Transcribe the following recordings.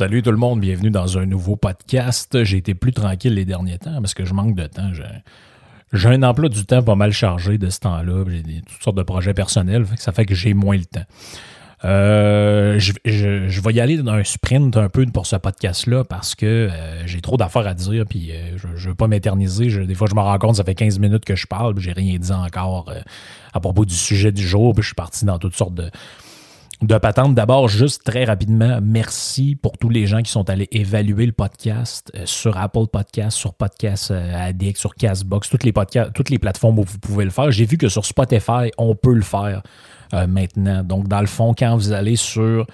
Salut tout le monde, bienvenue dans un nouveau podcast. J'ai été plus tranquille les derniers temps parce que je manque de temps. J'ai, un emploi du temps pas mal chargé de ce temps-là. J'ai toutes sortes de projets personnels, ça fait que j'ai moins le temps. Euh, je, vais y aller dans un sprint un peu pour ce podcast-là parce que euh, j'ai trop d'affaires à dire puis euh, je, je veux pas m'éterniser. Des fois, je me rends compte, ça fait 15 minutes que je parle puis j'ai rien dit encore à propos du sujet du jour puis je suis parti dans toutes sortes de, de patente. D'abord, juste très rapidement, merci pour tous les gens qui sont allés évaluer le podcast euh, sur Apple Podcast, sur Podcast euh, Addict, sur Castbox, toutes les plateformes où vous pouvez le faire. J'ai vu que sur Spotify, on peut le faire euh, maintenant. Donc, dans le fond, quand vous allez sur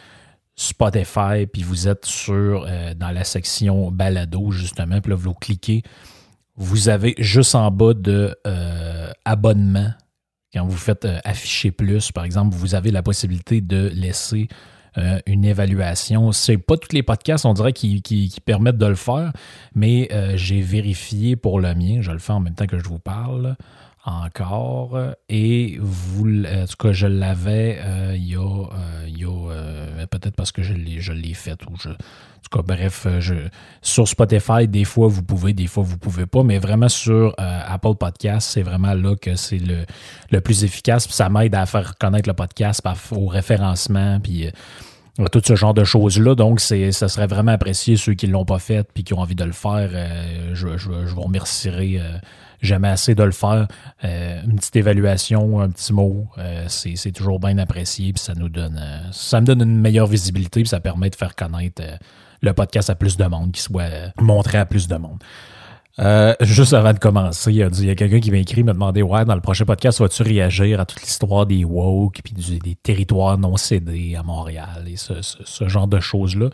Spotify, puis vous êtes sur dans la section balado, justement, puis là, vous cliquez, vous avez juste en bas de abonnement quand vous faites euh, afficher plus, par exemple, vous avez la possibilité de laisser euh, une évaluation. C'est pas tous les podcasts, on dirait, qui, permettent de le faire, mais euh, j'ai vérifié pour le mien. Je le fais en même temps que je vous parle encore. Et vous, l- en tout cas, je l'avais euh, il y a, euh, il y a, euh, peut-être parce que je l'ai, je l'ai fait ou. En tout cas, bref, euh, je, sur Spotify, des fois vous pouvez, des fois vous pouvez pas, mais vraiment sur euh, Apple Podcast, c'est vraiment là que c'est le, le plus efficace. Puis ça m'aide à faire connaître le podcast au référencement, puis euh, tout ce genre de choses-là. Donc, c'est, ça serait vraiment apprécié ceux qui ne l'ont pas fait puis qui ont envie de le faire. euh, je, je, je vous remercierai euh, jamais assez de le faire. Euh, une petite évaluation, un petit mot, euh, c'est, toujours bien apprécié. Puis ça nous donne, euh, ça me donne une meilleure visibilité puis ça permet de faire connaître le podcast à plus de monde, qui soit montré à plus de monde. Juste avant de commencer, il y a, quelqu'un qui m'a écrit, m'a demandé Ouais, dans le prochain podcast, vas-tu réagir à toute l'histoire des woke puis des territoires non cédés à Montréal et ce genre de choses-là?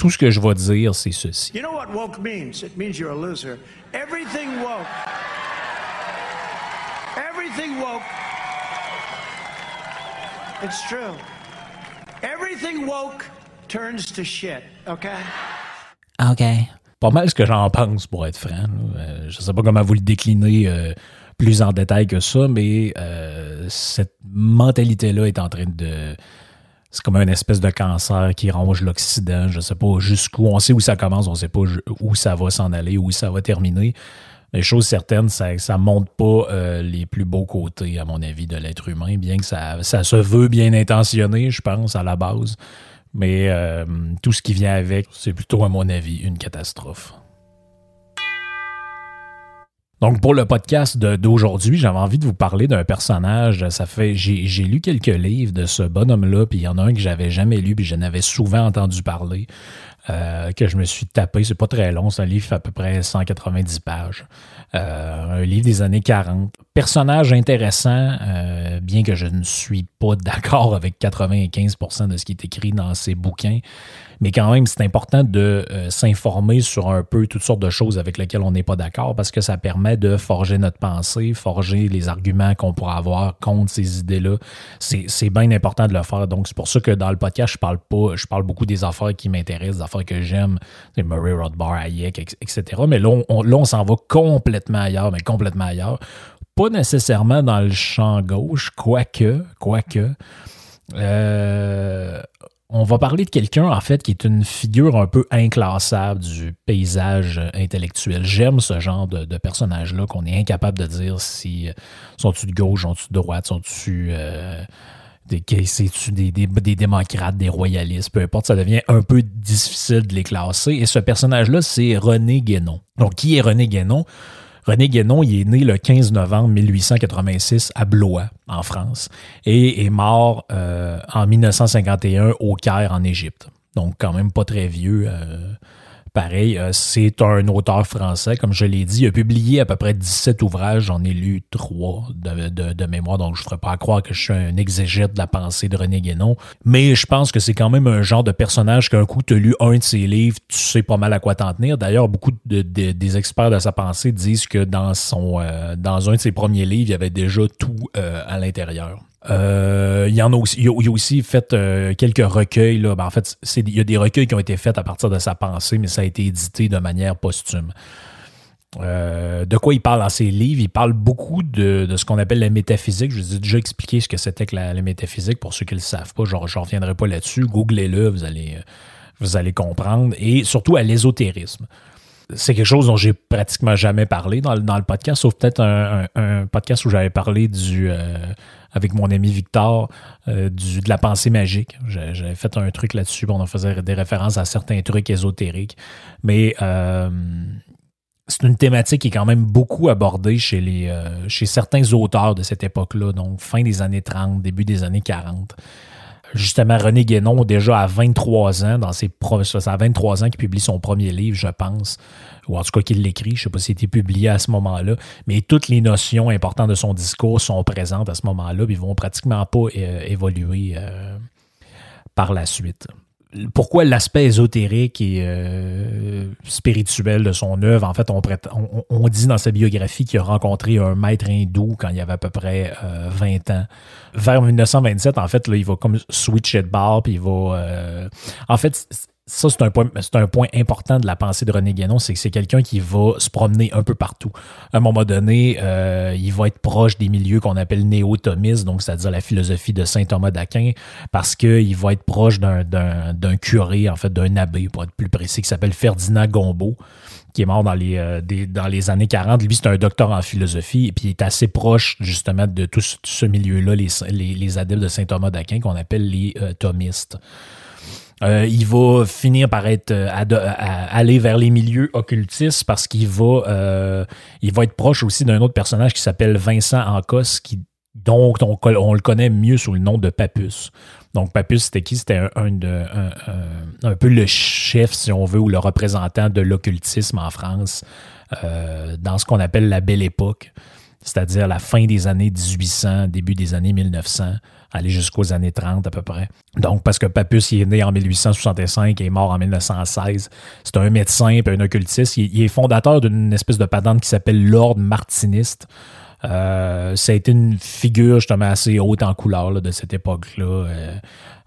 Tout ce que je vais dire, c'est ceci. You know what woke means? It means you're a loser. Everything woke. Everything woke. It's true. Everything woke turns to shit, okay? OK. Pas mal ce que j'en pense, pour être franc. Euh, je sais pas comment vous le décliner euh, plus en détail que ça, mais euh, cette mentalité-là est en train de. C'est comme une espèce de cancer qui ronge l'Occident. Je sais pas jusqu'où. On sait où ça commence, on sait pas où ça va s'en aller, où ça va terminer. Les choses certaines, ça ça montre pas euh, les plus beaux côtés, à mon avis, de l'être humain, bien que ça, ça se veut bien intentionné, je pense, à la base. Mais euh, tout ce qui vient avec, c'est plutôt, à mon avis, une catastrophe. Donc, pour le podcast d'aujourd'hui, j'avais envie de vous parler d'un personnage. Ça fait, j'ai lu quelques livres de ce bonhomme-là, puis il y en a un que j'avais jamais lu, puis j'en avais souvent entendu parler, euh, que je me suis tapé. C'est pas très long, c'est un livre à peu près 190 pages. Euh, un livre des années 40. Personnage intéressant, euh, bien que je ne suis pas d'accord avec 95% de ce qui est écrit dans ces bouquins. Mais quand même, c'est important de euh, s'informer sur un peu toutes sortes de choses avec lesquelles on n'est pas d'accord parce que ça permet de forger notre pensée, forger les arguments qu'on pourra avoir contre ces idées-là. C'est bien important de le faire. Donc, c'est pour ça que dans le podcast, je parle pas, je parle beaucoup des affaires qui m'intéressent, des affaires que j'aime, Murray Rothbard, Hayek, etc. Mais là, on, on- là, on s'en va complètement ailleurs, mais complètement ailleurs. Pas nécessairement dans le champ gauche, quoique, quoique. Euh, On va parler de quelqu'un, en fait, qui est une figure un peu inclassable du paysage intellectuel. J'aime ce genre de, personnage-là qu'on est incapable de dire si sont-ils de gauche, sont-ils de droite, sont-ils euh, des, démocrates, des royalistes, peu importe, ça devient un peu difficile de les classer. Et ce personnage-là, c'est René Guénon. Donc, qui est René Guénon? René Guénon, il est né le 15 novembre 1886 à Blois, en France, et est mort euh, en 1951 au Caire, en Égypte. Donc, quand même pas très vieux. Euh, Pareil, euh, c'est un auteur français, comme je l'ai dit. Il a publié à peu près 17 ouvrages. J'en ai lu trois de, mémoire, donc je ne ferai pas croire que je suis un exégète de la pensée de René Guénon. Mais je pense que c'est quand même un genre de personnage qu'un coup tu as lu un de ses livres, tu sais pas mal à quoi t'en tenir. D'ailleurs, beaucoup de, des experts de sa pensée disent que dans, son, euh, un de ses premiers livres, il y avait déjà tout euh, à l'intérieur. Euh, il y a aussi, fait euh, quelques recueils. Là. Ben, en fait, il y a des recueils qui ont été faits à partir de sa pensée, mais ça a été édité de manière posthume. Euh, de quoi il parle dans ses livres? Il parle beaucoup de, ce qu'on appelle la métaphysique. Je vous ai déjà expliqué ce que c'était que la, métaphysique pour ceux qui ne le savent pas. Je ne reviendrai pas là-dessus. Googlez-le, vous allez, vous allez comprendre. Et surtout à l'ésotérisme c'est quelque chose dont j'ai pratiquement jamais parlé dans, le podcast, sauf peut-être un, podcast où j'avais parlé du avec mon ami Victor euh, du, de la pensée magique. J'avais fait un truc là-dessus, on faisait des références à certains trucs ésotériques. Mais euh, c'est une thématique qui est quand même beaucoup abordée chez, les, euh, chez certains auteurs de cette époque-là, donc fin des années 30, début des années 40 justement René Guénon, déjà à 23 ans, dans ses ça 23 ans qu'il publie son premier livre, je pense, ou en tout cas qu'il l'écrit, je ne sais pas s'il a été publié à ce moment-là, mais toutes les notions importantes de son discours sont présentes à ce moment-là, puis ils vont pratiquement pas euh, évoluer euh, par la suite pourquoi l'aspect ésotérique et euh, spirituel de son œuvre, en fait, on, on, dit dans sa biographie qu'il a rencontré un maître hindou quand il avait à peu près 20 ans. Vers 1927, en fait, là, il va comme switcher de bar, puis il va... en fait, ça, c'est un, point, c'est un point important de la pensée de René Guénon, c'est que c'est quelqu'un qui va se promener un peu partout. À un moment donné, euh, il va être proche des milieux qu'on appelle néo-thomistes, donc c'est-à-dire la philosophie de saint Thomas d'Aquin, parce qu'il va être proche d'un, d'un, curé, en fait, d'un abbé, pour être plus précis, qui s'appelle Ferdinand Gombeau qui est mort dans les, euh, dans les années 40. Lui, c'est un docteur en philosophie et puis il est assez proche justement de tout ce, milieu-là, les, les, adeptes de Saint Thomas d'Aquin qu'on appelle les euh, thomistes. Euh, il va finir par être euh, aller vers les milieux occultistes parce qu'il va euh, il va être proche aussi d'un autre personnage qui s'appelle Vincent Ancos qui donc on, le connaît mieux sous le nom de Papus. Donc Papus c'était qui? C'était un, un, peu le chef si on veut ou le représentant de l'occultisme en France dans ce qu'on appelle la Belle Époque, c'est-à-dire la fin des années 1800, début des années 1900 aller jusqu'aux années 30 à peu près. Donc, parce que Papus, il est né en 1865 et est mort en 1916. C'est un médecin et un occultiste. Il, est fondateur d'une espèce de patente qui s'appelle l'Ordre martiniste. Euh, ça a été une figure justement assez haute en couleur de cette époque-là. Euh,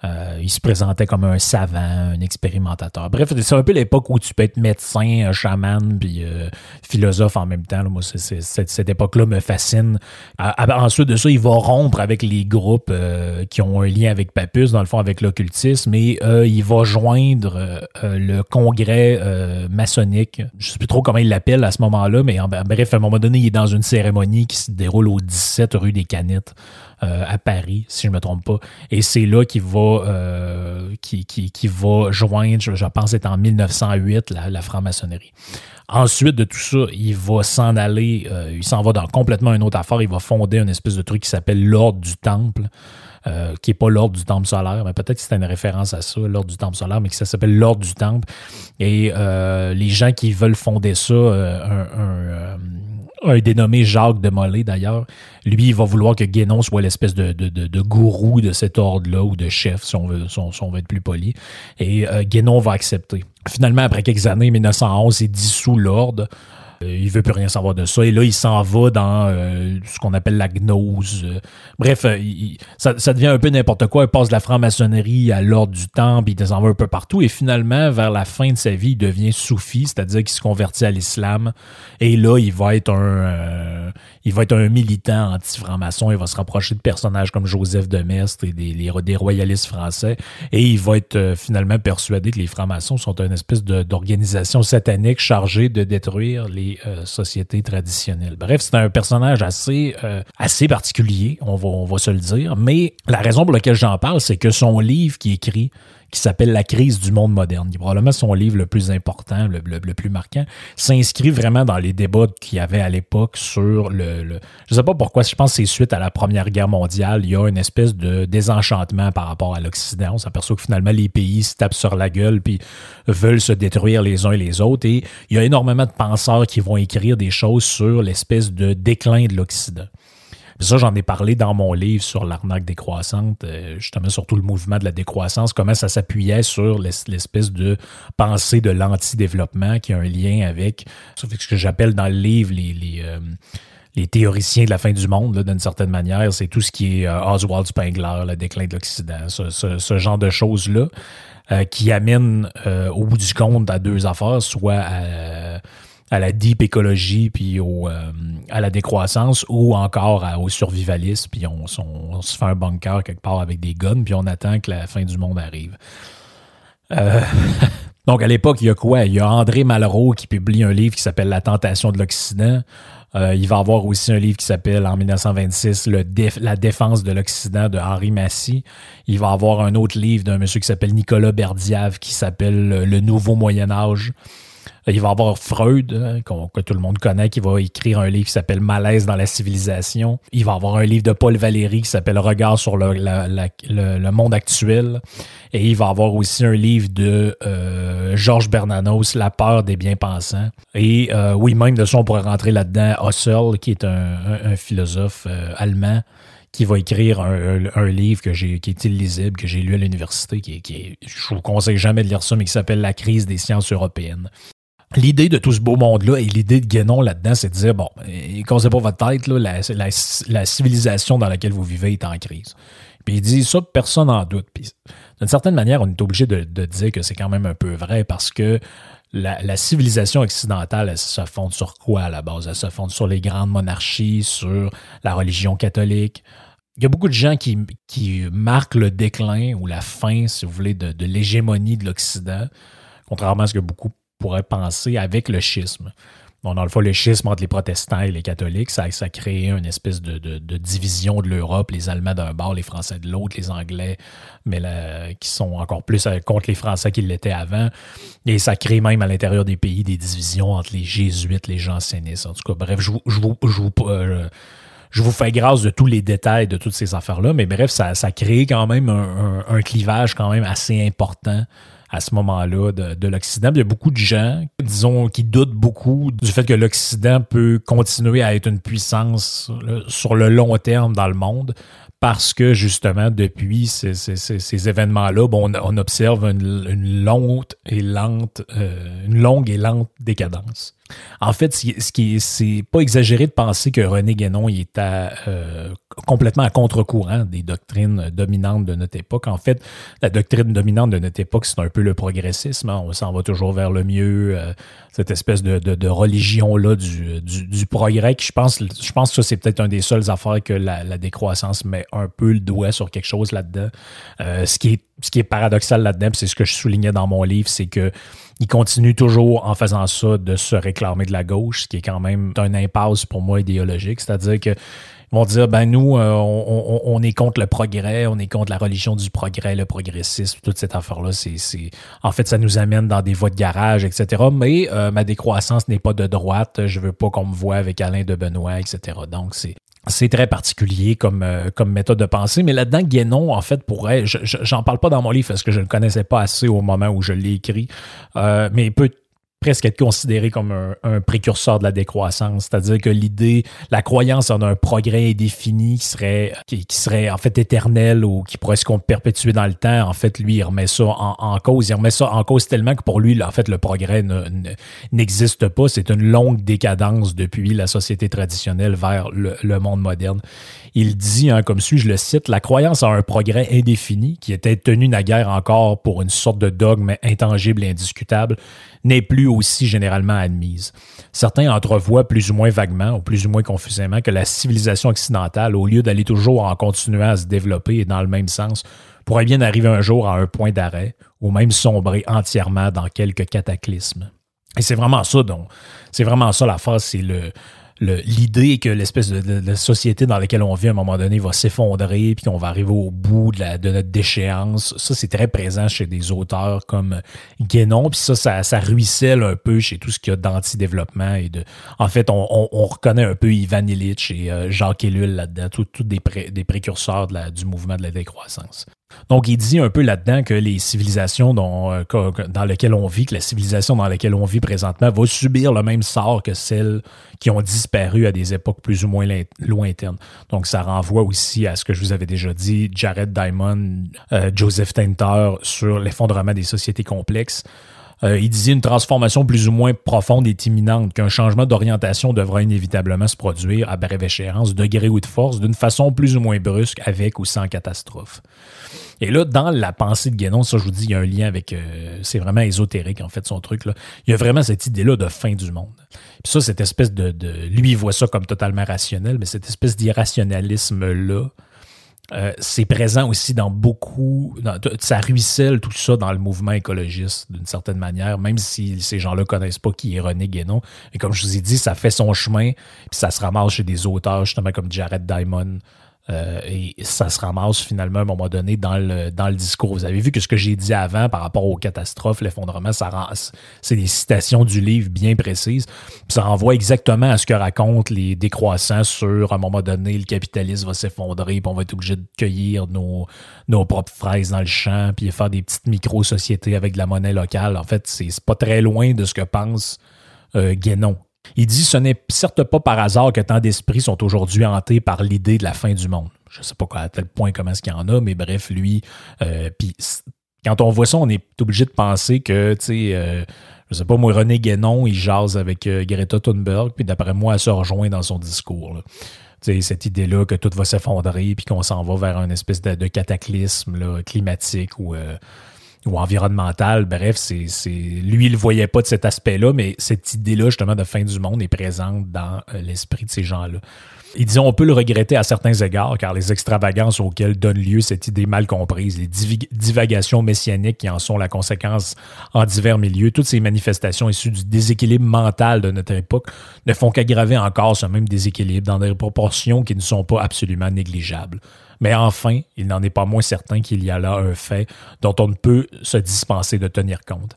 euh, il se présentait comme un savant, un expérimentateur. Bref, c'est un peu l'époque où tu peux être médecin, chaman, puis euh, philosophe en même temps. Moi, cette, époque-là me fascine. ensuite de ça, il va rompre avec les groupes euh, qui ont un lien avec Papus, dans le fond avec l'occultisme, et il va joindre le congrès maçonnique. Je ne sais plus trop comment il l'appelle à ce moment-là, mais bref, à un moment donné, il est dans une cérémonie qui se déroule au 17 rue des Canettes. À Paris, si je ne me trompe pas. Et c'est là qu'il va, euh, qui, qui, va joindre, je, pense c'est en 1908, la, franc-maçonnerie. Ensuite de tout ça, il va s'en aller, euh, il s'en va dans complètement une autre affaire. Il va fonder une espèce de truc qui s'appelle l'Ordre du Temple. qui n'est pas l'ordre du temple solaire, mais peut-être que c'était une référence à ça, l'ordre du temple solaire, mais qui s'appelle l'ordre du temple. Et les gens qui veulent fonder ça, un dénommé Jacques de Molay d'ailleurs, lui, il va vouloir que Guénon soit l'espèce de, gourou de cet ordre-là ou de chef, si on veut, veut être plus poli. Et euh, Guénon va accepter. Finalement, après quelques années, 1911, il dissout l'ordre. Euh, il veut plus rien savoir de ça. Et là, il s'en va dans euh, ce qu'on appelle la gnose. Euh, bref, ça, devient un peu n'importe quoi. Il passe de la franc-maçonnerie à l'ordre du temple, il s'en va un peu partout. Et finalement, vers la fin de sa vie, il devient soufi, c'est-à-dire qu'il se convertit à l'islam. Et là, il va être un, il va être un militant anti-franc-maçon. Il va se rapprocher de personnages comme Joseph de Mestre et des royalistes français. Et il va être finalement persuadé que les francs-maçons sont une espèce d'organisation satanique chargée de détruire les euh, sociétés traditionnelles. Bref, c'est un personnage assez, euh, assez particulier, on va, on va se le dire. Mais la raison pour laquelle j'en parle, c'est que son livre qui écrit, qui s'appelle La crise du monde moderne, qui est probablement son livre le plus important, le, le, plus marquant, s'inscrit vraiment dans les débats qu'il y avait à l'époque sur le, Je sais pas pourquoi, je pense que c'est suite à la Première Guerre mondiale, il y a une espèce de désenchantement par rapport à l'Occident. On s'aperçoit que finalement les pays se tapent sur la gueule puis veulent se détruire les uns et les autres. Et il y a énormément de penseurs qui vont écrire des choses sur l'espèce de déclin de l'Occident. Ça, j'en ai parlé dans mon livre sur l'arnaque décroissante, euh, justement surtout le mouvement de la décroissance, comment ça s'appuyait sur l'espèce de pensée de l'anti-développement qui a un lien avec ce que j'appelle dans le livre les, les, euh, les théoriciens de la fin du monde, d'une certaine manière. C'est tout ce qui est euh, Oswald Spengler, le déclin de l'Occident, ce, ce, genre de choses-là qui amènent au bout du compte à deux affaires, soit à à la deep écologie puis euh, à la décroissance ou encore au survivalisme puis on, se fait un bunker quelque part avec des guns puis on attend que la fin du monde arrive. Euh, donc à l'époque, il y a quoi? Il y a André Malraux qui publie un livre qui s'appelle La tentation de l'Occident. Euh, il va avoir aussi un livre qui s'appelle en 1926 le La défense de l'Occident de Henri Massy. Il va avoir un autre livre d'un monsieur qui s'appelle Nicolas Berdiave qui s'appelle Le Nouveau Moyen Âge. Il va y avoir Freud, hein, que tout le monde connaît, qui va écrire un livre qui s'appelle Malaise dans la civilisation. Il va y avoir un livre de Paul Valéry qui s'appelle Regard sur le, monde actuel. Et il va y avoir aussi un livre de euh, Georges Bernanos, La peur des bien-pensants. Et euh, oui, même de ça, on pourrait rentrer là-dedans Husserl, qui est un, philosophe euh, allemand qui va écrire un, livre qui est illisible, que j'ai lu à l'université, qui, qui je vous conseille jamais de lire ça, mais qui s'appelle La crise des sciences européennes. L'idée de tout ce beau monde-là et l'idée de Guénon là-dedans, c'est de dire, bon, causez pas votre tête, la, civilisation dans laquelle vous vivez est en crise. Puis il dit ça, personne n'en doute. Puis d'une certaine manière, on est obligé de, dire que c'est quand même un peu vrai parce que la, civilisation occidentale, elle se fonde sur quoi à la base? Elle se fonde sur les grandes monarchies, sur la religion catholique. Il y a beaucoup de gens qui, qui marquent le déclin ou la fin, si vous voulez, de, de l'hégémonie de l'Occident, contrairement à ce que beaucoup pourrait penser avec le schisme. Bon, dans le fond, le schisme entre les protestants et les catholiques, ça, ça a créé une espèce de, division de l'Europe, les Allemands d'un bord, les Français de l'autre, les Anglais, mais qui sont encore plus euh, contre les Français qu'ils l'étaient avant. Et ça crée même à l'intérieur des pays des divisions entre les jésuites, les jansénistes. En tout cas, bref, je vous, je vous, je vous, euh, fais grâce de tous les détails de toutes ces affaires-là, mais bref, ça, ça crée quand même un clivage quand même assez important à ce moment-là de, l'Occident. Il y a beaucoup de gens, disons, qui doutent beaucoup du fait que l'Occident peut continuer à être une puissance sur le long terme dans le monde parce que justement, depuis ces, événements-là, bon, on, observe une, longue et lente, euh, une longue et lente décadence. En fait, ce qui c'est pas exagéré de penser que René Guénon il est euh, complètement à contre-courant des doctrines dominantes de notre époque. En fait, la doctrine dominante de notre époque, c'est un peu le progressisme. Hein. On s'en va toujours vers le mieux, euh, cette espèce de, religion-là du, progrès. je pense, que ça, c'est peut-être un des seules affaires que la, décroissance met un peu le doigt sur quelque chose là-dedans. Euh, ce, qui est, ce qui est paradoxal là-dedans, c'est ce que je soulignais dans mon livre, c'est que il continue toujours en faisant ça de se réclamer de la gauche, ce qui est quand même un impasse pour moi idéologique. C'est-à-dire que vont dire ben nous euh, on, est contre le progrès, on est contre la religion du progrès, le progressisme, toute cette affaire là, c'est en fait ça nous amène dans des voies de garage, etc. Mais euh, ma décroissance n'est pas de droite, je veux pas qu'on me voit avec Alain de Benoît, etc. Donc c'est c'est très particulier comme, euh, comme méthode de pensée, mais là-dedans, Guénon, en fait, pourrait, j'en parle pas dans mon livre parce que je ne connaissais pas assez au moment où je l'ai écrit, euh, mais peut, presque être considéré comme un, précurseur de la décroissance. C'est-à-dire que l'idée, la croyance en un progrès indéfini qui serait, qui, serait en fait éternel ou qui pourrait se perpétuer dans le temps, en fait, lui, il remet ça en, cause. Il remet ça en cause tellement que pour lui, en fait, le progrès ne- ne- n'existe pas. C'est une longue décadence depuis la société traditionnelle vers le monde moderne. Il dit, hein, comme suit, je le cite, la croyance en un progrès indéfini, qui était tenu naguère encore pour une sorte de dogme intangible et indiscutable, n'est plus aussi généralement admise. Certains entrevoient plus ou moins vaguement ou plus ou moins confusément que la civilisation occidentale, au lieu d'aller toujours en continuant à se développer et dans le même sens, pourrait bien arriver un jour à un point d'arrêt ou même sombrer entièrement dans quelques cataclysmes. Et c'est vraiment ça, donc, c'est vraiment ça la phase, c'est le, l'idée que l'espèce de, société dans laquelle on vit à un moment donné va s'effondrer puis qu'on va arriver au bout de, la- de notre déchéance. Ça, c'est très présent chez des auteurs comme Guénon. Puis ça, ça, ruisselle un peu chez tout ce qu'il y a d'anti-développement. et de. En fait, on, on- on reconnaît un peu Ivan Illich et euh, Jacques Ellul là-dedans, tous des, pré- des précurseurs du mouvement de la décroissance. Donc, il dit un peu là-dedans que les civilisations dont, euh, dans lesquelles on vit, que la civilisation dans laquelle on vit présentement va subir le même sort que celles qui ont disparu à des époques plus ou moins loin- lointaines. Donc, ça renvoie aussi à ce que je vous avais déjà dit, Jared Diamond, euh, Joseph Tainter sur l'effondrement des sociétés complexes. Euh, il disait une transformation plus ou moins profonde est imminente, qu'un changement d'orientation devra inévitablement se produire à brève échéance, de gré ou de force, d'une façon plus ou moins brusque, avec ou sans catastrophe. Et là, dans la pensée de Guénon, ça je vous dis, il y a un lien avec... euh, c'est vraiment ésotérique, en fait, son truc. Là. Il y a vraiment cette idée-là de fin du monde. Puis ça, cette espèce de, de... Lui, il voit ça comme totalement rationnel, mais cette espèce d'irrationalisme-là, euh, c'est présent aussi dans beaucoup, ça ruisselle tout ça dans le mouvement écologiste d'une certaine manière, même si ces gens-là connaissent pas qui est René Guénon. Et comme je vous ai dit, ça fait son chemin, puis ça se ramasse chez des auteurs justement comme Jared Diamond. Euh, et ça se ramasse finalement à un moment donné dans le, discours. Vous avez vu que ce que j'ai dit avant par rapport aux catastrophes, l'effondrement, c'est des citations du livre bien précises. Puis ça renvoie exactement à ce que racontent les décroissants sur à un moment donné, le capitalisme va s'effondrer, puis on va être obligé de cueillir nos, propres fraises dans le champ, puis faire des petites micro-sociétés avec de la monnaie locale. En fait, c'est c'est pas très loin de ce que pense euh, Guénon. Il dit ce n'est certes pas par hasard que tant d'esprits sont aujourd'hui hantés par l'idée de la fin du monde. Je sais pas à tel point comment est-ce qu'il y en a, mais bref, lui, euh, puis quand on voit ça, on est obligé de penser que, tu sais, euh, je sais pas moi, René Guénon, il jase avec euh, Greta Thunberg, puis d'après moi, elle se rejoint dans son discours. Tu sais, cette idée-là que tout va s'effondrer, puis qu'on s'en va vers une espèce de, cataclysme climatique ou euh, ou environnemental. Bref, c'est, lui, il ne voyait pas de cet aspect-là, mais cette idée-là, justement, de fin du monde est présente dans euh, l'esprit de ces gens-là. Il disait, on peut le regretter à certains égards, car les extravagances auxquelles donne lieu cette idée mal comprise, les divagations messianiques qui en sont la conséquence en divers milieux, toutes ces manifestations issues du déséquilibre mental de notre époque ne font qu'aggraver encore ce même déséquilibre dans des proportions qui ne sont pas absolument négligeables. Mais enfin, il n'en est pas moins certain qu'il y a là un fait dont on ne peut se dispenser de tenir compte.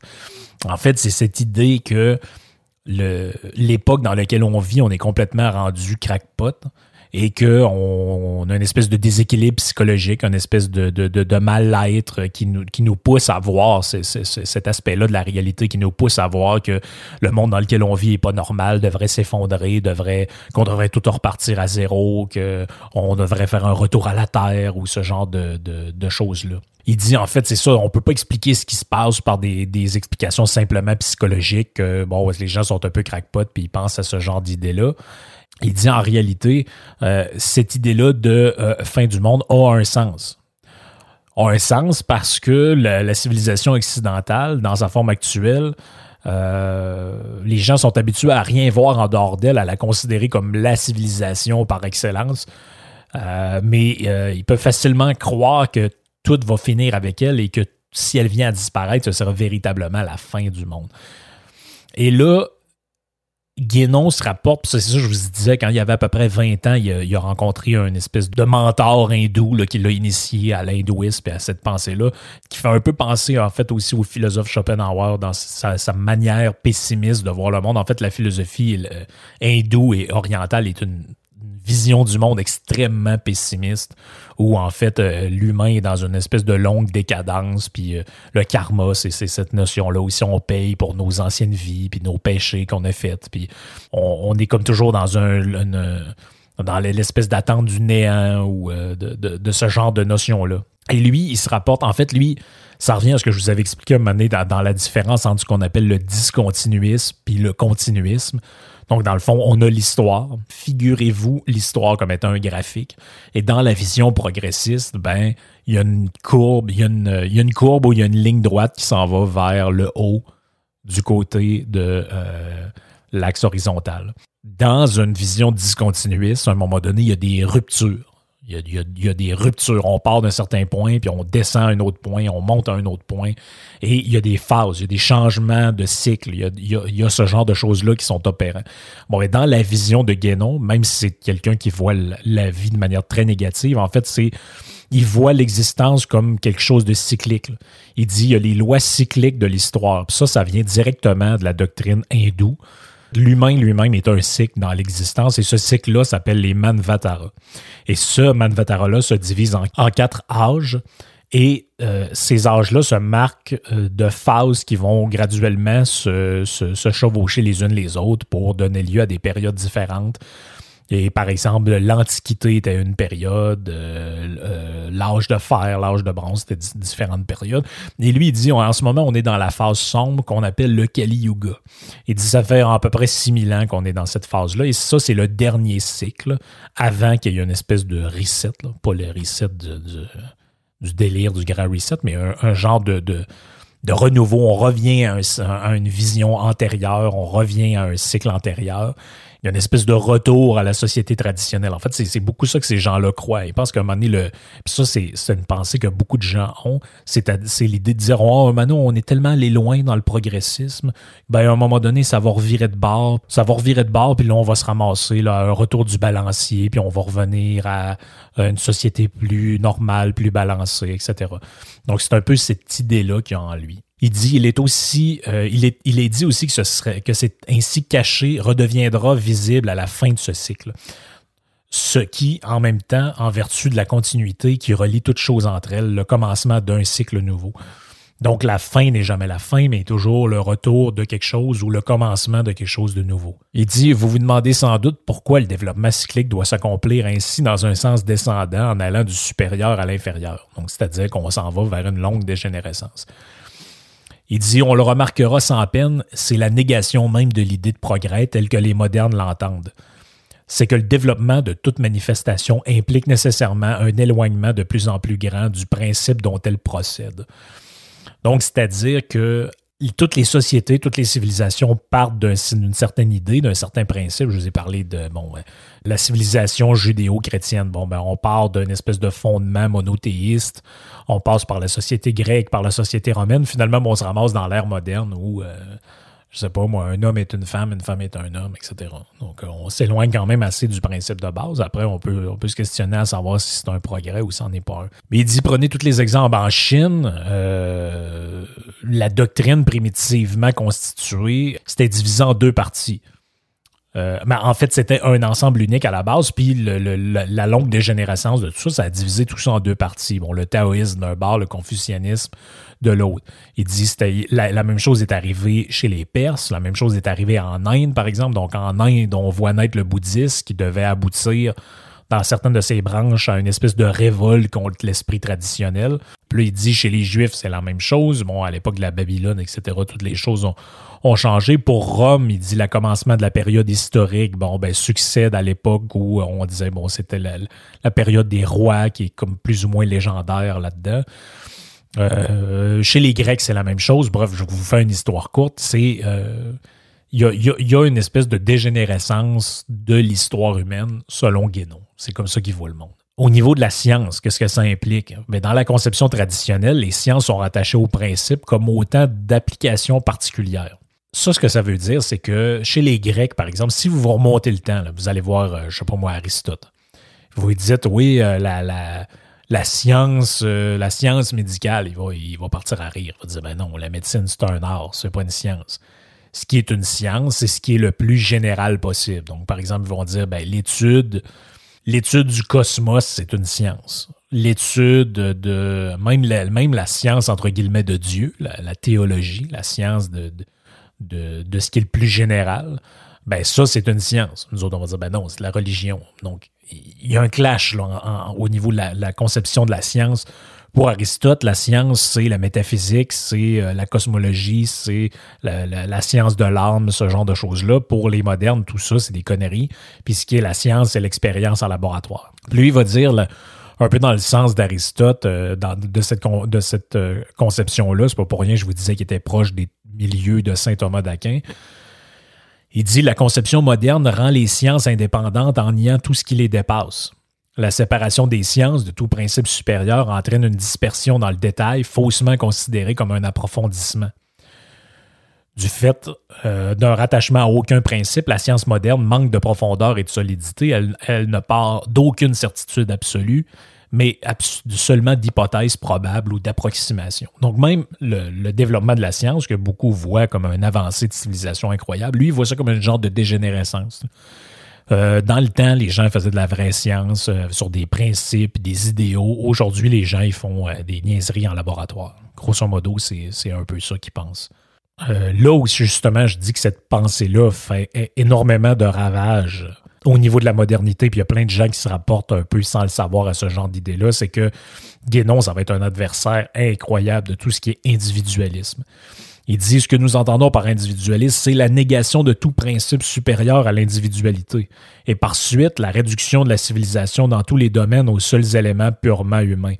En fait, c'est cette idée que l'époque dans laquelle on vit, on est complètement rendu crackpot et qu'on on a une espèce de déséquilibre psychologique, une espèce de, de, mal-être qui nous, qui nous pousse à voir ce- ce- ce- cet aspect-là de la réalité, qui nous pousse à voir que le monde dans lequel on vit est pas normal, devrait s'effondrer, devrait qu'on devrait tout repartir à zéro, qu'on devrait faire un retour à la terre ou ce genre de, de, choses-là. Il dit en fait, c'est ça, on peut pas expliquer ce qui se passe par des, explications simplement psychologiques. que, bon, les gens sont un peu crackpot puis ils pensent à ce genre d'idée-là. Il dit en réalité, euh, cette idée-là de euh, fin du monde a un sens. A un sens parce que la, civilisation occidentale, dans sa forme actuelle, euh, les gens sont habitués à rien voir en dehors d'elle, à la considérer comme la civilisation par excellence. Mais ils peuvent facilement croire que tout va finir avec elle et que si elle vient à disparaître, ce sera véritablement la fin du monde. Et là, Guénon se rapporte, c'est ça que je vous disais, quand il avait à peu près 20 ans, il a, rencontré un espèce de mentor hindou là, qui l'a initié à l'hindouisme et à cette pensée-là, qui fait un peu penser en fait aussi au philosophe Schopenhauer dans sa, manière pessimiste de voir le monde. En fait, la philosophie euh, hindoue et orientale est une, une vision du monde extrêmement pessimiste, où en fait euh, l'humain est dans une espèce de longue décadence, puis euh, le karma, c'est cette notion-là où si on paye pour nos anciennes vies, puis nos péchés qu'on a faits, puis on, est comme toujours dans un... dans l'espèce d'attente du néant ou de, de, ce genre de notion-là. Et lui, il se rapporte, en fait, lui, ça revient à ce que je vous avais expliqué un moment donné dans, la différence entre ce qu'on appelle le discontinuisme puis le continuisme. Donc, dans le fond, on a l'histoire. Figurez-vous l'histoire comme étant un graphique. Et dans la vision progressiste, ben, il y a une courbe, il y a une, courbe où il y a une ligne droite qui s'en va vers le haut du côté de euh, l'axe horizontal. Dans une vision discontinuiste, à un moment donné, il y a des ruptures. Il y, a, des ruptures. On part d'un certain point, puis on descend à un autre point, on monte à un autre point. Et il y a des phases, il y a des changements de cycle. Il y a, ce genre de choses-là qui sont opérants. Bon, et dans la vision de Guénon, même si c'est quelqu'un qui voit la vie de manière très négative, en fait, c'est il voit l'existence comme quelque chose de cyclique. Il dit il y a les lois cycliques de l'histoire. Ça, ça vient directement de la doctrine hindoue. L'humain lui-même est un cycle dans l'existence et ce cycle-là s'appelle les Manvatara. Et ce Manvatara-là se divise en, quatre âges et euh, ces âges-là se marquent euh, de phases qui vont graduellement se, se, chevaucher les unes les autres pour donner lieu à des périodes différentes et par exemple, l'Antiquité était une période, euh, euh, l'âge de fer, l'âge de bronze, c'était différentes périodes. Et lui, il dit, en ce moment, on est dans la phase sombre qu'on appelle le Kali Yuga. Il dit, ça fait à peu près 6000 ans qu'on est dans cette phase-là. Et ça, c'est le dernier cycle avant qu'il y ait une espèce de reset, pas le reset du, délire du grand reset, mais un, genre de, de renouveau. On revient à, une vision antérieure, on revient à un cycle antérieur il y a une espèce de retour à la société traditionnelle. En fait, c'est beaucoup ça que ces gens-là croient. Ils pensent qu'à un moment donné, le, puis ça, c'est une pensée que beaucoup de gens ont, c'est l'idée de dire, oh, maintenant, on est tellement allé loin dans le progressisme, ben, à un moment donné, ça va revirer de bord, ça va revirer de bord, puis là, on va se ramasser, là, un retour du balancier, puis on va revenir à une société plus normale, plus balancée, etc. Donc, c'est un peu cette idée-là qu'il y a en lui. Il dit, il est aussi, euh, dit aussi que ce serait, que c'est ainsi caché redeviendra visible à la fin de ce cycle. Ce qui, en même temps, en vertu de la continuité qui relie toutes choses entre elles, le commencement d'un cycle nouveau. Donc la fin n'est jamais la fin, mais toujours le retour de quelque chose ou le commencement de quelque chose de nouveau. Il dit, vous vous demandez sans doute pourquoi le développement cyclique doit s'accomplir ainsi dans un sens descendant en allant du supérieur à l'inférieur. Donc c'est-à-dire qu'on s'en va vers une longue dégénérescence. Il dit, on le remarquera sans peine, c'est la négation même de l'idée de progrès telle que les modernes l'entendent. C'est que le développement de toute manifestation implique nécessairement un éloignement de plus en plus grand du principe dont elle procède. Donc, c'est-à-dire que toutes les sociétés, toutes les civilisations partent d'une certaine idée, d'un certain principe. Je vous ai parlé de bon, euh, la civilisation judéo-chrétienne. Bon, ben, on part d'un espèce de fondement monothéiste. On passe par la société grecque, par la société romaine. Finalement, on se ramasse dans l'ère moderne où euh, je sais pas moi, un homme est une femme, une femme est un homme, etc. Donc, euh, on s'éloigne quand même assez du principe de base. Après, on peut, on peut se questionner à savoir si c'est un progrès ou si c'en est pas un. Mais il dit, prenez tous les exemples. En Chine, euh, la doctrine primitivement constituée, c'était divisé en deux parties. Euh, mais en fait, c'était un ensemble unique à la base, puis la, longue dégénérescence de tout ça, ça a divisé tout ça en deux parties. Bon, le taoïsme d'un bord, le confucianisme de l'autre. Il dit que la, la, même chose est arrivée chez les Perses, la même chose est arrivée en Inde, par exemple. Donc en Inde, on voit naître le bouddhisme qui devait aboutir dans certaines de ses branches à une espèce de révolte contre l'esprit traditionnel. Puis il dit chez les Juifs, c'est la même chose. Bon, à l'époque de la Babylone, etc., toutes les choses ont, changé. Pour Rome, il dit le commencement de la période historique, bon, ben, succède à l'époque où on disait, bon, c'était la, la, période des rois qui est comme plus ou moins légendaire là-dedans. Euh, chez les Grecs, c'est la même chose. Bref, je vous fais une histoire courte. C'est euh, il y, a, une espèce de dégénérescence de l'histoire humaine selon Guénon. C'est comme ça qu'il voit le monde. Au niveau de la science, qu'est-ce que ça implique? Mais dans la conception traditionnelle, les sciences sont rattachées au principe comme autant d'applications particulières. Ça, ce que ça veut dire, c'est que chez les Grecs, par exemple, si vous remontez le temps, vous allez voir, euh, je ne sais pas moi, Aristote. Vous lui dites, oui, la, la, la science, euh, la science médicale, il va, il va partir à rire. Il va dire, ben non, la médecine, c'est un art, c'est pas une science. Ce qui est une science, c'est ce qui est le plus général possible. Donc, par exemple, ils vont dire, ben, l'étude l'étude du cosmos, c'est une science. L'étude de même la, même la science, entre guillemets, de Dieu, la, théologie, la science de, de, de, ce qui est le plus général, ben ça, c'est une science. Nous autres, on va dire, ben non, c'est la religion. Donc, il y a un clash là, au niveau de la, conception de la science. Pour Aristote, la science, c'est la métaphysique, c'est euh, la cosmologie, c'est la, science de l'âme, ce genre de choses-là. Pour les modernes, tout ça, c'est des conneries. Puis ce qui est la science, c'est l'expérience en laboratoire. Lui, il va dire, un peu dans le sens d'Aristote, euh, de cette, euh, conception-là, c'est pas pour rien, je vous disais qu'il était proche des milieux de saint Thomas d'Aquin. Il dit la conception moderne rend les sciences indépendantes en niant tout ce qui les dépasse. La séparation des sciences de tout principe supérieur entraîne une dispersion dans le détail, faussement considérée comme un approfondissement. Du fait euh, d'un rattachement à aucun principe, la science moderne manque de profondeur et de solidité. Elle, ne part d'aucune certitude absolue mais seulement d'hypothèses probables ou d'approximations. Donc même le, développement de la science, que beaucoup voient comme un avancée de civilisation incroyable, lui, il voit ça comme un genre de dégénérescence. Euh, dans le temps, les gens faisaient de la vraie science euh, sur des principes, des idéaux. Aujourd'hui, les gens ils font euh, des niaiseries en laboratoire. Grosso modo, c'est un peu ça qu'ils pensent. là où justement je dis que cette pensée-là fait énormément de ravages au niveau de la modernité, puis il y a plein de gens qui se rapportent un peu sans le savoir à ce genre d'idée-là, c'est que Guénon, ça va être un adversaire incroyable de tout ce qui est individualisme. Il dit ce que nous entendons par individualisme, c'est la négation de tout principe supérieur à l'individualité, et par suite la réduction de la civilisation dans tous les domaines aux seuls éléments purement humains.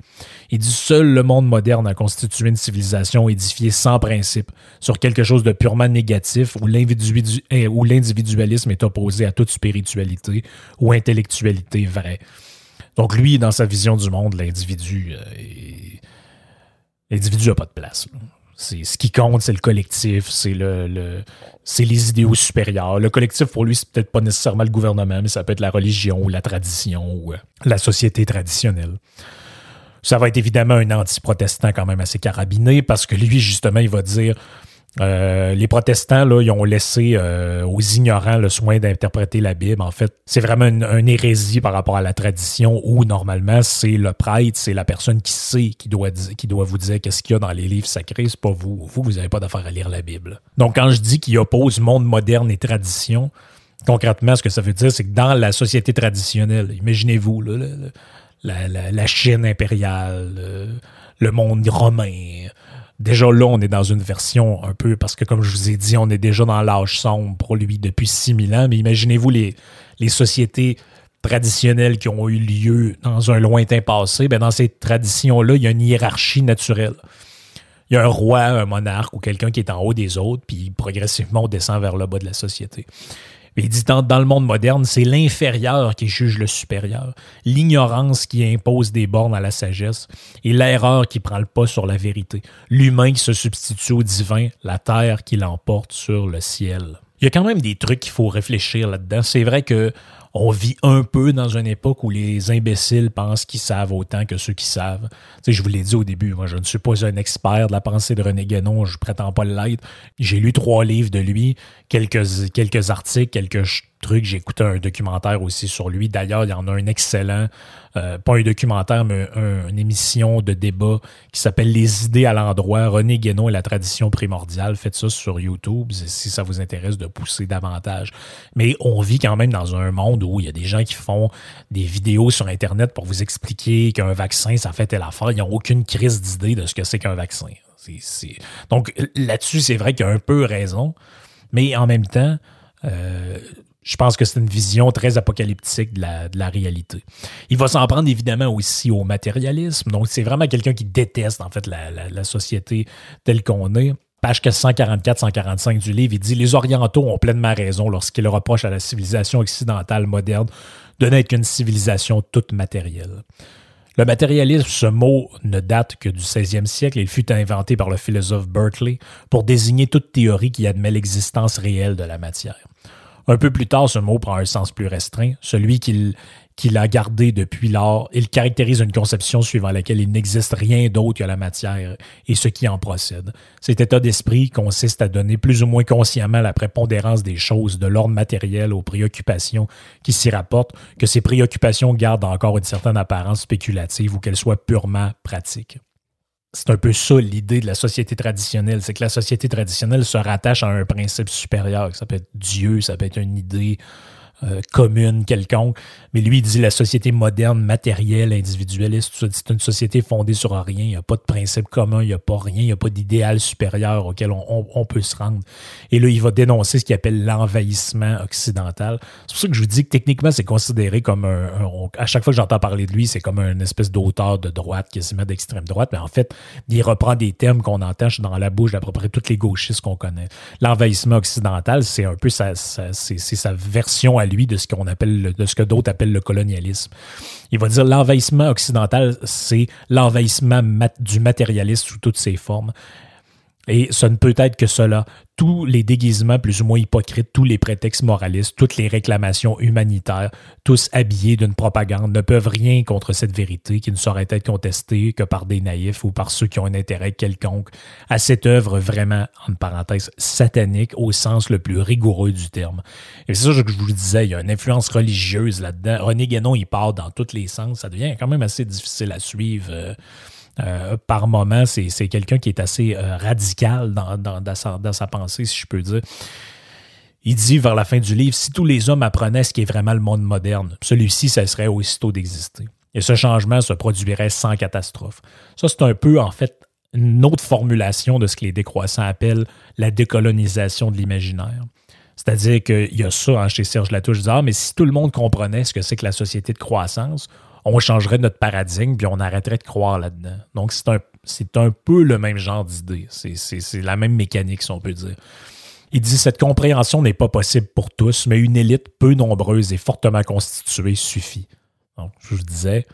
Il dit seul le monde moderne a constitué une civilisation édifiée sans principe, sur quelque chose de purement négatif où eh, l'individualisme est opposé à toute spiritualité ou intellectualité vraie. Donc lui, dans sa vision du monde, l'individu, euh, l'individu n'a pas de place. C'est ce qui compte, c'est le collectif, c'est le, c'est les idéaux supérieurs. Le collectif pour lui, c'est peut-être pas nécessairement le gouvernement, mais ça peut être la religion ou la tradition ou euh, la société traditionnelle. Ça va être évidemment un anti-protestant quand même assez carabiné parce que lui, justement, il va dire euh, les protestants, là, ils ont laissé euh, aux ignorants le soin d'interpréter la Bible. En fait, c'est vraiment une, hérésie par rapport à la tradition où, normalement, c'est le prêtre, c'est la personne qui sait, qui doit, vous dire qu'est-ce qu'il y a dans les livres sacrés. C'est pas vous. Vous, vous n'avez pas d'affaire à lire la Bible. Donc, quand je dis qu'il oppose monde moderne et tradition, concrètement, ce que ça veut dire, c'est que dans la société traditionnelle, imaginez-vous, la, la, Chine impériale, le monde romain, Déjà là, on est dans une version un peu, parce que comme je vous ai dit, on est déjà dans l'âge sombre pour lui depuis 6000 ans, mais imaginez-vous les, les sociétés traditionnelles qui ont eu lieu dans un lointain passé, ben dans ces traditions-là, il y a une hiérarchie naturelle. Il y a un roi, un monarque ou quelqu'un qui est en haut des autres, puis progressivement on descend vers le bas de la société il dit dans, dans le monde moderne, c'est l'inférieur qui juge le supérieur, l'ignorance qui impose des bornes à la sagesse et l'erreur qui prend le pas sur la vérité, l'humain qui se substitue au divin, la terre qui l'emporte sur le ciel. Il y a quand même des trucs qu'il faut réfléchir là-dedans. C'est vrai que on vit un peu dans une époque où les imbéciles pensent qu'ils savent autant que ceux qui savent. Tu je vous l'ai dit au début, moi, je ne suis pas un expert de la pensée de René Guénon, je prétends pas l'être. J'ai lu trois livres de lui, quelques, quelques articles, quelques truc. J'ai écouté un documentaire aussi sur lui. D'ailleurs, il y en a un excellent, euh, pas un documentaire, mais une émission de débat qui s'appelle Les idées à l'endroit, René Guénon et la tradition primordiale. Faites ça sur YouTube si ça vous intéresse de pousser davantage. Mais on vit quand même dans un monde où il y a des gens qui font des vidéos sur Internet pour vous expliquer qu'un vaccin, ça fait telle affaire. Ils n'ont aucune crise d'idée de ce que c'est qu'un vaccin. Donc là-dessus, c'est vrai qu'il y a un peu raison. Mais en même temps, euh, je pense que c'est une vision très apocalyptique de la, réalité. Il va s'en prendre évidemment aussi au matérialisme. Donc, c'est vraiment quelqu'un qui déteste en fait la, société telle qu'on est. Page 144-145 du livre, il dit Les Orientaux ont pleinement raison lorsqu'ils reprochent à la civilisation occidentale moderne de n'être qu'une civilisation toute matérielle. Le matérialisme, ce mot ne date que du 16e siècle. Il fut inventé par le philosophe Berkeley pour désigner toute théorie qui admet l'existence réelle de la matière. Un peu plus tard, ce mot prend un sens plus restreint, celui qui, qu'il a gardé depuis lors. Il caractérise une conception suivant laquelle il n'existe rien d'autre que la matière et ce qui en procède. Cet état d'esprit consiste à donner plus ou moins consciemment la prépondérance des choses de l'ordre matériel aux préoccupations qui s'y rapportent, que ces préoccupations gardent encore une certaine apparence spéculative ou qu'elles soient purement pratiques c'est un peu ça l'idée de la société traditionnelle, c'est que la société traditionnelle se rattache à un principe supérieur, ça peut être Dieu, ça peut être une idée, euh, commune quelconque. Mais lui, il dit la société moderne, matérielle, individualiste, c'est une société fondée sur rien. Il n'y a pas de principe commun, il n'y a pas rien, il n'y a pas d'idéal supérieur auquel on, peut se rendre. Et là, il va dénoncer ce qu'il appelle l'envahissement occidental. C'est pour ça que je vous dis que techniquement, c'est considéré comme un, À chaque fois que j'entends parler de lui, c'est comme une espèce d'auteur de droite, quasiment d'extrême droite. Mais en fait, il reprend des termes qu'on entend dans la bouche d'à peu près tous les gauchistes qu'on connaît. L'envahissement occidental, c'est un peu sa, c'est sa version lui de ce qu'on appelle, de ce que d'autres appellent le colonialisme. Il va dire l'envahissement occidental, c'est l'envahissement du matérialisme sous toutes ses formes. Et ce ne peut être que cela tous les déguisements plus ou moins hypocrites, tous les prétextes moralistes, toutes les réclamations humanitaires, tous habillés d'une propagande, ne peuvent rien contre cette vérité qui ne saurait être contestée que par des naïfs ou par ceux qui ont un intérêt quelconque à cette œuvre vraiment, en parenthèse, satanique au sens le plus rigoureux du terme. Et c'est ça que je vous disais, il y a une influence religieuse là-dedans. René Guénon, il part dans tous les sens. Ça devient quand même assez difficile à suivre. Euh, euh, par moment, c'est quelqu'un qui est assez euh, radical dans, sa, pensée, si je peux dire. Il dit vers la fin du livre, si tous les hommes apprenaient ce qui est vraiment le monde moderne, celui-ci cesserait aussitôt d'exister. Et ce changement se produirait sans catastrophe. Ça, c'est un peu, en fait, une autre formulation de ce que les décroissants appellent la décolonisation de l'imaginaire. C'est-à-dire qu'il y a ça hein, chez Serge Latouche, ah, mais si tout le monde comprenait ce que c'est que la société de croissance, on changerait notre paradigme puis on arrêterait de croire là-dedans. Donc, c'est un, c'est peu le même genre d'idée. C'est, la même mécanique, si on peut dire. Il dit cette compréhension n'est pas possible pour tous, mais une élite peu nombreuse et fortement constituée suffit. Donc, je vous disais,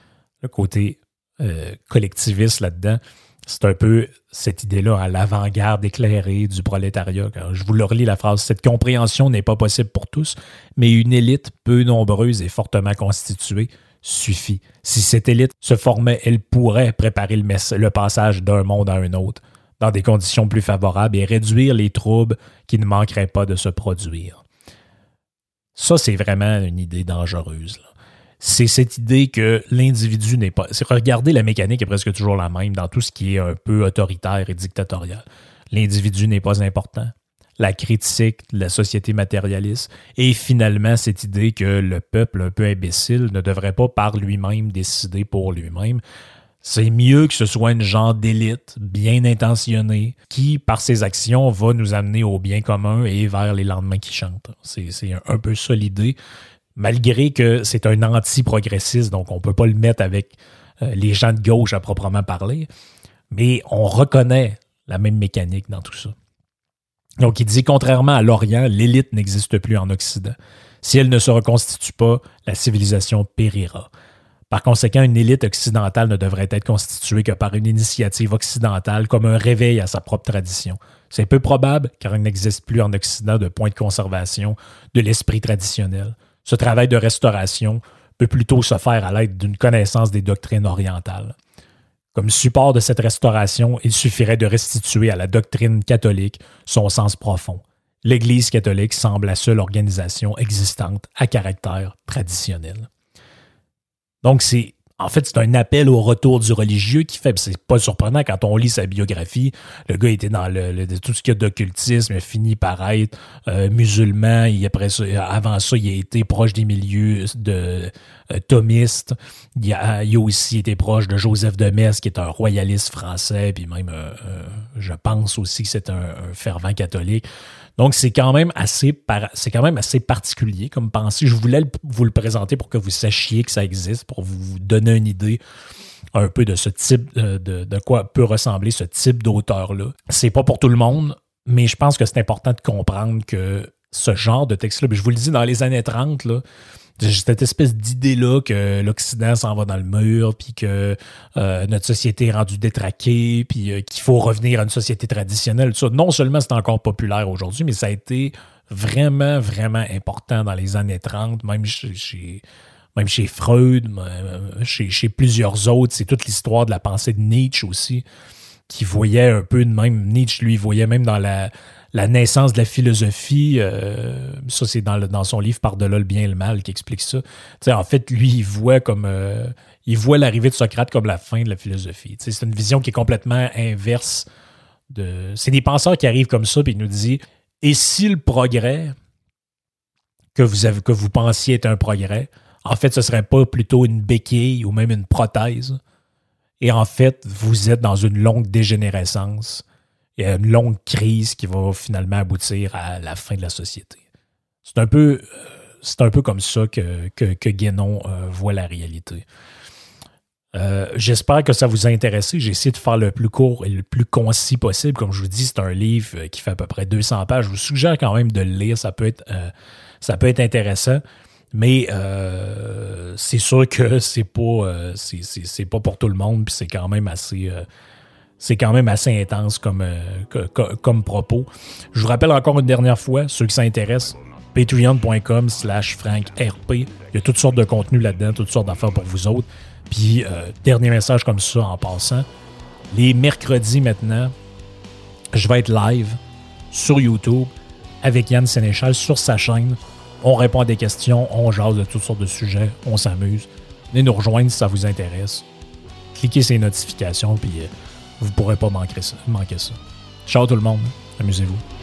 le côté euh, collectiviste là-dedans, c'est un peu cette idée-là à l'avant-garde éclairée du prolétariat. je vous le relis la phrase, cette compréhension n'est pas possible pour tous, mais une élite peu nombreuse et fortement constituée suffit. Si cette élite se formait, elle pourrait préparer le, le passage d'un monde à un autre dans des conditions plus favorables et réduire les troubles qui ne manqueraient pas de se produire. Ça, c'est vraiment une idée dangereuse. C'est cette idée que l'individu n'est pas. Regardez, la mécanique est presque toujours la même dans tout ce qui est un peu autoritaire et dictatorial. L'individu n'est pas important la critique de la société matérialiste et finalement cette idée que le peuple un peu imbécile ne devrait pas par lui-même décider pour lui-même. C'est mieux que ce soit une genre d'élite bien intentionnée qui, par ses actions, va nous amener au bien commun et vers les lendemains qui chantent. C'est un peu ça l'idée, malgré que c'est un anti-progressiste, donc on ne peut pas le mettre avec euh, les gens de gauche à proprement parler, mais on reconnaît la même mécanique dans tout ça. Donc, il dit, contrairement à l'Orient, l'élite n'existe plus en Occident. Si elle ne se reconstitue pas, la civilisation périra. Par conséquent, une élite occidentale ne devrait être constituée que par une initiative occidentale comme un réveil à sa propre tradition. C'est peu probable car il n'existe plus en Occident de point de conservation de l'esprit traditionnel. Ce travail de restauration peut plutôt se faire à l'aide d'une connaissance des doctrines orientales. Comme support de cette restauration, il suffirait de restituer à la doctrine catholique son sens profond. L'Église catholique semble la seule organisation existante à caractère traditionnel. Donc, c'est en fait, c'est un appel au retour du religieux qui fait, c'est pas surprenant quand on lit sa biographie. Le gars était dans le, tout ce qu'il y a d'occultisme, fini par être euh, musulman. Il, après ça, avant ça, il a été proche des milieux de euh, thomistes. Il a, a, aussi été proche de Joseph de Metz, qui est un royaliste français, puis même, euh, je pense aussi que c'est un fervent catholique. Donc, c'est quand même assez particulier comme pensée. Je voulais vous le présenter pour que vous sachiez que ça existe, pour vous donner une idée un peu de ce type de, de, quoi peut ressembler ce type d'auteur-là. C'est pas pour tout le monde, mais je pense que c'est important de comprendre que ce genre de texte-là, je vous le dis, dans les années 30, là, cette espèce d'idée-là que l'Occident s'en va dans le mur, puis que euh, notre société est rendue détraquée, puis euh, qu'il faut revenir à une société traditionnelle. Ça, non seulement c'est encore populaire aujourd'hui, mais ça a été vraiment, vraiment important dans les années 30, même chez, même chez Freud, chez, chez plusieurs autres. C'est toute l'histoire de la pensée de Nietzsche aussi, qui voyait un peu de même. Nietzsche, lui, voyait même dans la, la naissance de la philosophie. Euh, ça, c'est dans, son livre Par-delà le bien et le mal qui explique ça. sais, en fait, lui, il voit comme. Euh, il voit l'arrivée de Socrate comme la fin de la philosophie. C'est une vision qui est complètement inverse. de C'est des penseurs qui arrivent comme ça et nous disent Et si le progrès que vous, pensiez être un progrès, en fait, ce serait pas plutôt une béquille ou même une prothèse? Et en fait, vous êtes dans une longue dégénérescence et une longue crise qui va finalement aboutir à la fin de la société. C'est un peu, euh, c'est un peu comme ça que, que, Guénon euh, voit la réalité. Euh, j'espère que ça vous a intéressé. J'ai essayé de faire le plus court et le plus concis possible. Comme je vous dis, c'est un livre qui fait à peu près 200 pages. Je vous suggère quand même de le lire. Ça peut être, ça peut être intéressant. Mais c'est sûr que c'est pas, c'est, pas pour tout le monde, puis c'est quand même assez. Euh, c'est quand même assez intense comme, comme propos. Je vous rappelle encore une dernière fois, ceux qui s'intéressent, patreon.com slash frankrp. Il y a toutes sortes de contenus là-dedans, toutes sortes d'affaires pour vous autres. Puis, dernier message comme ça en passant. Les mercredis maintenant, je vais être live sur YouTube avec Yann Sénéchal sur sa chaîne on répond à des questions, on jase de toutes sortes de sujets, on s'amuse. Venez nous rejoindre si ça vous intéresse. Cliquez ces notifications, puis euh, vous pourrez pas manquer ça, manquer ça. Ciao tout le monde, amusez-vous.